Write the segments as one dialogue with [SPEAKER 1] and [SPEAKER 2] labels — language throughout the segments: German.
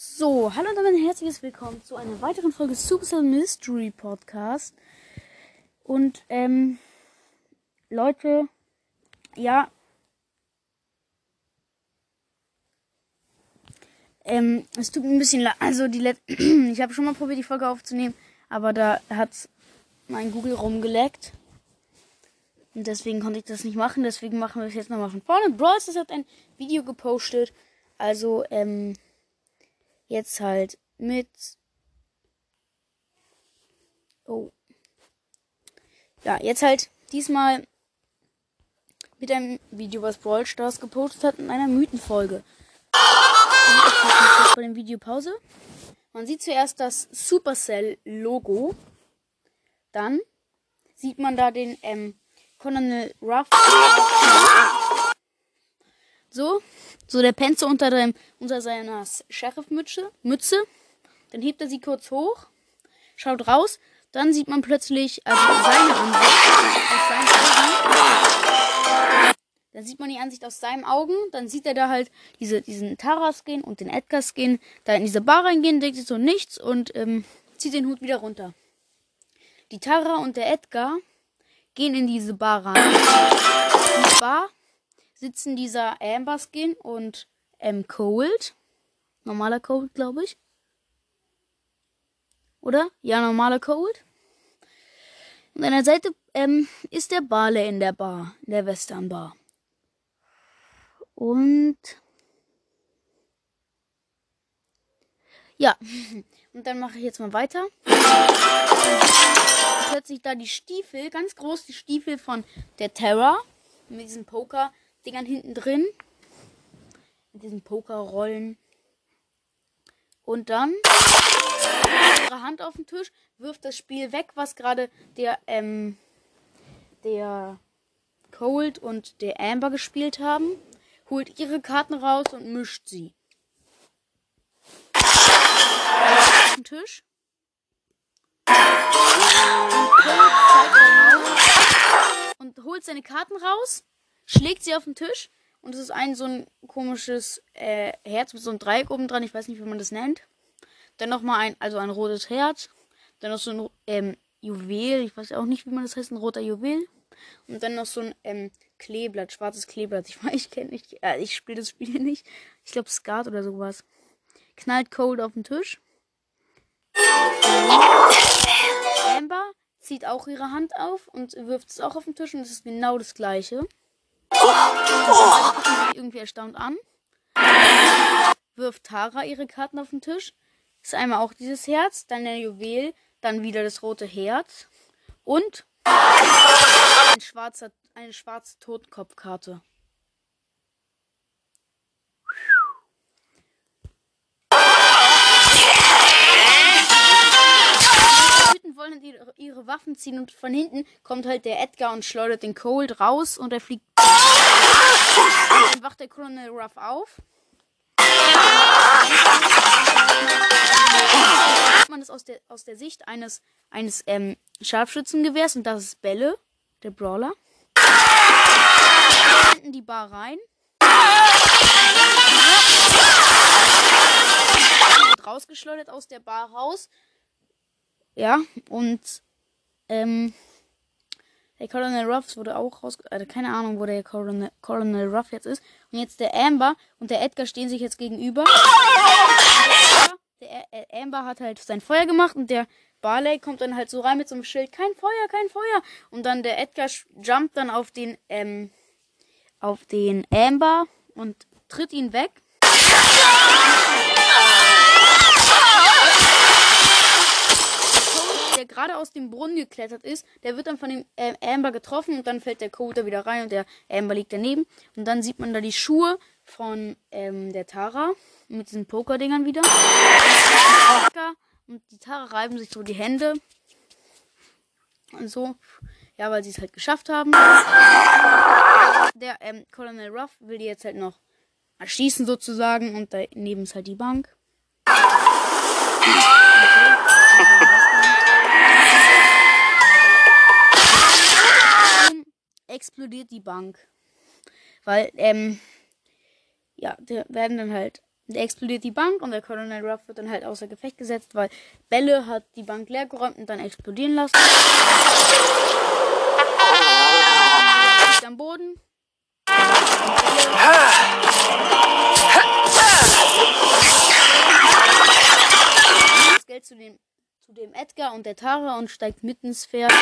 [SPEAKER 1] So, hallo und damit ein herzliches Willkommen zu einer weiteren Folge Supercell Mystery Podcast. Und, ähm, Leute, ja, ähm, es tut mir ein bisschen leid, also die Let ich habe schon mal probiert, die Folge aufzunehmen, aber da hat mein Google rumgeleckt. Und deswegen konnte ich das nicht machen, deswegen machen wir es jetzt nochmal von vorne. Brawl hat ein Video gepostet, also, ähm, jetzt halt mit. Oh. Ja, jetzt halt diesmal mit einem Video, was Brawl Stars gepostet hat, in einer Mythenfolge. Vor dem Video Pause. Man sieht zuerst das Supercell-Logo. Dann sieht man da den ähm, Colonel Ruff. So, so der Penzer unter, dem, unter seiner Sheriff-Mütze. Mütze. Dann hebt er sie kurz hoch, schaut raus. Dann sieht man plötzlich, also seine Ansicht aus seinen Augen. Dann sieht man die Ansicht aus seinen Augen. Dann sieht er da halt diese, diesen Tara-Skin und den Edgar-Skin da in diese Bar reingehen, denkt sich so nichts und ähm, zieht den Hut wieder runter. Die Tara und der Edgar gehen in diese Bar rein. Die Bar sitzen dieser Amber Skin und M. Cold. Normaler Cold, glaube ich. Oder? Ja, normaler Cold. Und an der Seite ähm, ist der Barley in der Bar, in der Western Bar. Und ja, und dann mache ich jetzt mal weiter. Plötzlich da die Stiefel, ganz groß die Stiefel von der Terra mit diesem Poker Dingern hinten drin. Mit diesen Pokerrollen. Und dann ihre Hand auf den Tisch, wirft das Spiel weg, was gerade der, ähm, der Cold und der Amber gespielt haben, holt ihre Karten raus und mischt sie. Auf den Tisch. Und holt seine Karten raus schlägt sie auf den Tisch und es ist ein so ein komisches äh, Herz mit so einem Dreieck oben dran. Ich weiß nicht, wie man das nennt. Dann nochmal ein, also ein rotes Herz. Dann noch so ein ähm, Juwel. Ich weiß auch nicht, wie man das heißt. Ein roter Juwel. Und dann noch so ein ähm, Kleeblatt, schwarzes Kleeblatt. Ich, ich kenne nicht, äh, ich spiele das Spiel nicht. Ich glaube Skat oder sowas. Knallt Cold auf den Tisch. Amber zieht auch ihre Hand auf und wirft es auch auf den Tisch und es ist genau das gleiche. Irgendwie erstaunt an. Wirft Tara ihre Karten auf den Tisch. Ist einmal auch dieses Herz, dann der Juwel, dann wieder das rote Herz und ein schwarzer, eine schwarze Totenkopfkarte. wollen ihre Waffen ziehen und von hinten kommt halt der Edgar und schleudert den Cold raus und er fliegt. Dann wacht der Colonel Ruff auf. Man ist aus der, aus der Sicht eines, eines ähm, Scharfschützengewehrs und das ist Bälle, der Brawler. In die Bar rein. Wird rausgeschleudert aus der Bar raus ja, und ähm, der Colonel Ruffs wurde auch raus. Also keine Ahnung, wo der Colonel, Colonel Ruff jetzt ist. Und jetzt der Amber und der Edgar stehen sich jetzt gegenüber. Der, der Amber hat halt sein Feuer gemacht und der Barley kommt dann halt so rein mit so einem Schild. Kein Feuer, kein Feuer. Und dann der Edgar jumpt dann auf den, ähm, auf den Amber und tritt ihn weg aus dem Brunnen geklettert ist, der wird dann von dem äh, Amber getroffen und dann fällt der Code wieder rein und der Amber liegt daneben. Und dann sieht man da die Schuhe von ähm, der Tara mit diesen Pokerdingern wieder. Und die Tara reiben sich so die Hände. Und so. Ja, weil sie es halt geschafft haben. Der ähm, Colonel Ruff will die jetzt halt noch erschießen sozusagen und daneben ist halt die Bank. Explodiert die Bank. Weil, ähm, ja, da werden dann halt Der explodiert die Bank und der Colonel Ruff wird dann halt außer Gefecht gesetzt, weil Belle hat die Bank leer geräumt und dann explodieren lassen. Am Boden. Das Geld zu dem, zu dem Edgar und der Tara und steigt mitten ins Pferd.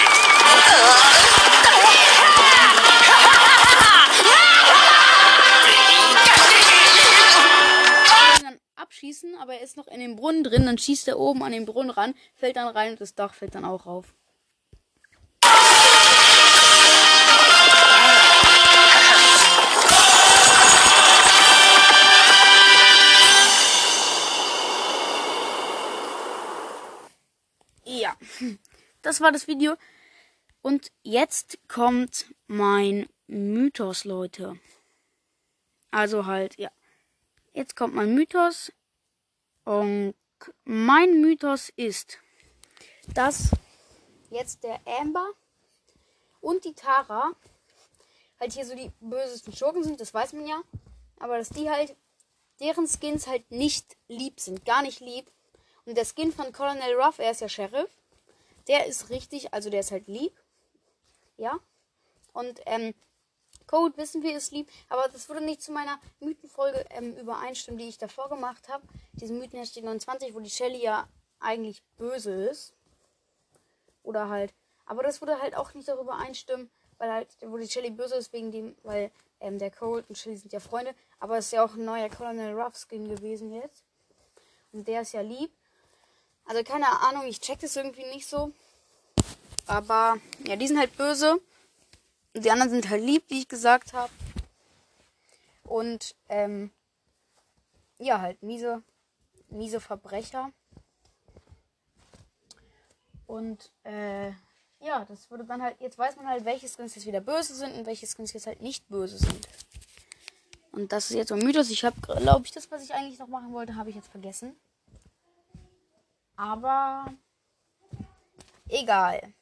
[SPEAKER 1] Abschießen, aber er ist noch in dem Brunnen drin, dann schießt er oben an den Brunnen ran, fällt dann rein und das Dach fällt dann auch rauf. Ja, das war das Video. Und jetzt kommt mein Mythos, Leute. Also halt, ja. Jetzt kommt mein Mythos. Und mein Mythos ist, dass jetzt der Amber und die Tara halt hier so die bösesten Schurken sind, das weiß man ja. Aber dass die halt, deren Skins halt nicht lieb sind, gar nicht lieb. Und der Skin von Colonel Ruff, er ist ja Sheriff, der ist richtig, also der ist halt lieb. Ja. Und ähm, Code wissen wir ist lieb, aber das würde nicht zu meiner Mythenfolge ähm, übereinstimmen, die ich davor gemacht habe. Diese Mythen 29, wo die Shelly ja eigentlich böse ist. Oder halt. Aber das würde halt auch nicht darüber einstimmen, weil halt, wo die Shelly böse ist, wegen dem, weil ähm, der Cold und Shelly sind ja Freunde. Aber es ist ja auch ein neuer Colonel Ruff Skin gewesen jetzt. Und der ist ja lieb. Also keine Ahnung, ich check das irgendwie nicht so. Aber ja, die sind halt böse. Die anderen sind halt lieb, wie ich gesagt habe. Und ähm, ja, halt miese, miese Verbrecher. Und äh, ja, das würde dann halt, jetzt weiß man halt, welche Skins jetzt wieder böse sind und welche Skins jetzt halt nicht böse sind. Und das ist jetzt so ein Mythos. Ich habe, glaube ich, das, was ich eigentlich noch machen wollte, habe ich jetzt vergessen. Aber egal.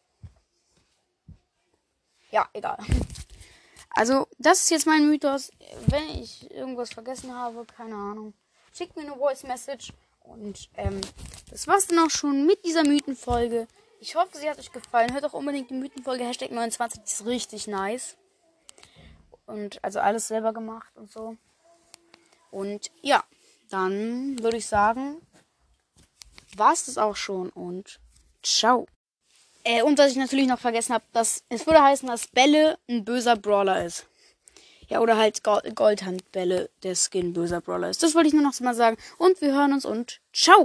[SPEAKER 1] Ja, egal. Also, das ist jetzt mein Mythos. Wenn ich irgendwas vergessen habe, keine Ahnung. Schickt mir eine Voice Message. Und ähm, das war's dann auch schon mit dieser Mythenfolge. Ich hoffe, sie hat euch gefallen. Hört auch unbedingt die Mythenfolge Hashtag 29. Die ist richtig nice. Und also alles selber gemacht und so. Und ja, dann würde ich sagen, war es das auch schon und ciao. Äh, und was ich natürlich noch vergessen habe, dass es würde heißen, dass Bälle ein böser Brawler ist. Ja, oder halt Goldhandbälle der Skin böser Brawler ist. Das wollte ich nur noch mal sagen. Und wir hören uns und ciao.